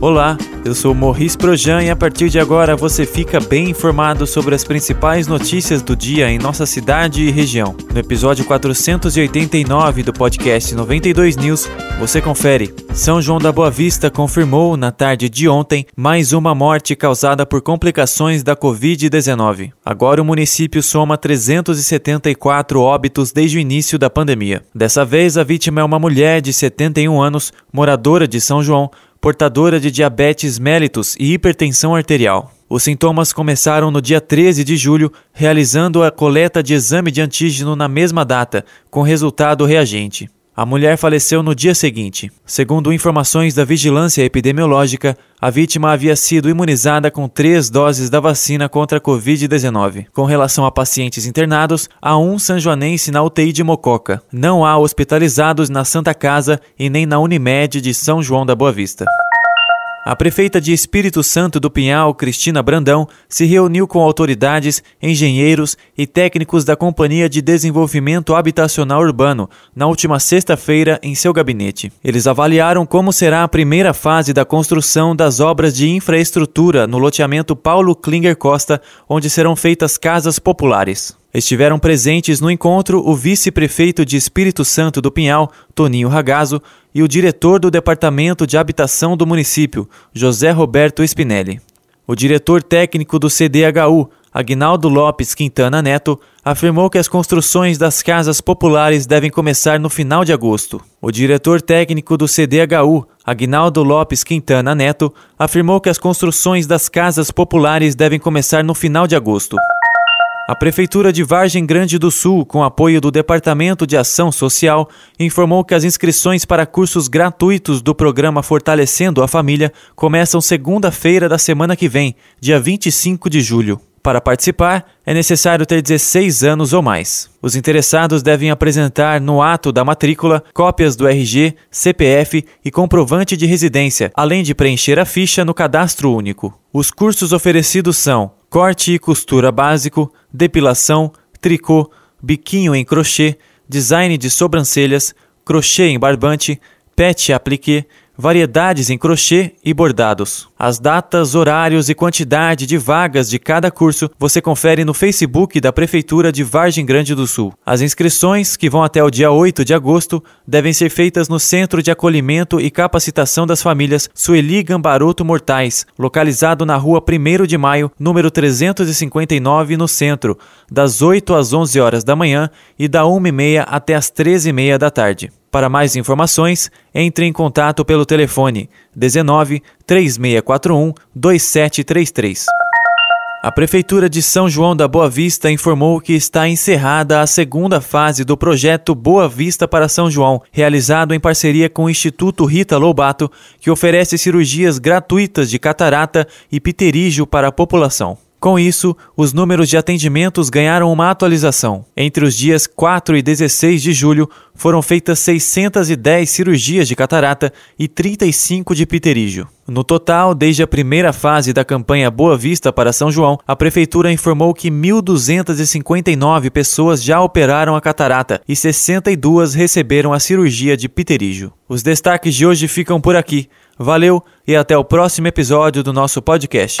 Olá, eu sou Morris Projan e a partir de agora você fica bem informado sobre as principais notícias do dia em nossa cidade e região. No episódio 489 do podcast 92 News, você confere. São João da Boa Vista confirmou na tarde de ontem mais uma morte causada por complicações da Covid-19. Agora o município soma 374 óbitos desde o início da pandemia. Dessa vez, a vítima é uma mulher de 71 anos, moradora de São João, portadora de diabetes mellitus e hipertensão arterial. Os sintomas começaram no dia 13 de julho, realizando a coleta de exame de antígeno na mesma data, com resultado reagente. A mulher faleceu no dia seguinte. Segundo informações da Vigilância Epidemiológica, a vítima havia sido imunizada com três doses da vacina contra a Covid-19. Com relação a pacientes internados, há um sanjoanense na UTI de Mococa. Não há hospitalizados na Santa Casa e nem na Unimed de São João da Boa Vista. A prefeita de Espírito Santo do Pinhal, Cristina Brandão, se reuniu com autoridades, engenheiros e técnicos da Companhia de Desenvolvimento Habitacional Urbano na última sexta-feira em seu gabinete. Eles avaliaram como será a primeira fase da construção das obras de infraestrutura no loteamento Paulo Klinger Costa, onde serão feitas casas populares. Estiveram presentes no encontro o vice-prefeito de Espírito Santo do Pinhal, Toninho Ragazzo, e o diretor do Departamento de Habitação do município, José Roberto Spinelli. O diretor técnico do CDHU, Agnaldo Lopes Quintana Neto, afirmou que as construções das casas populares devem começar no final de agosto. O diretor técnico do CDHU, Agnaldo Lopes Quintana Neto, afirmou que as construções das casas populares devem começar no final de agosto. A Prefeitura de Vargem Grande do Sul, com apoio do Departamento de Ação Social, informou que as inscrições para cursos gratuitos do programa Fortalecendo a Família começam segunda-feira da semana que vem, dia 25 de julho. Para participar, é necessário ter 16 anos ou mais. Os interessados devem apresentar no ato da matrícula cópias do RG, CPF e comprovante de residência, além de preencher a ficha no cadastro único. Os cursos oferecidos são corte e costura básico, depilação, tricô, biquinho em crochê, design de sobrancelhas, crochê em barbante, pet appliqué, variedades em crochê e bordados. As datas, horários e quantidade de vagas de cada curso você confere no Facebook da Prefeitura de Vargem Grande do Sul. As inscrições, que vão até o dia 8 de agosto, devem ser feitas no Centro de Acolhimento e Capacitação das Famílias Sueli Gambaroto Mortais, localizado na rua 1 de Maio, número 359, no centro, das 8 às 11 horas da manhã e da 1h30 até as 13h30 da tarde. Para mais informações, entre em contato pelo telefone 19 3641 2733. A Prefeitura de São João da Boa Vista informou que está encerrada a segunda fase do projeto Boa Vista para São João, realizado em parceria com o Instituto Rita Lobato, que oferece cirurgias gratuitas de catarata e pterígio para a população. Com isso, os números de atendimentos ganharam uma atualização. Entre os dias 4 e 16 de julho, foram feitas 610 cirurgias de catarata e 35 de pterígio. No total, desde a primeira fase da campanha Boa Vista para São João, a prefeitura informou que 1.259 pessoas já operaram a catarata e 62 receberam a cirurgia de pterígio. Os destaques de hoje ficam por aqui. Valeu e até o próximo episódio do nosso podcast.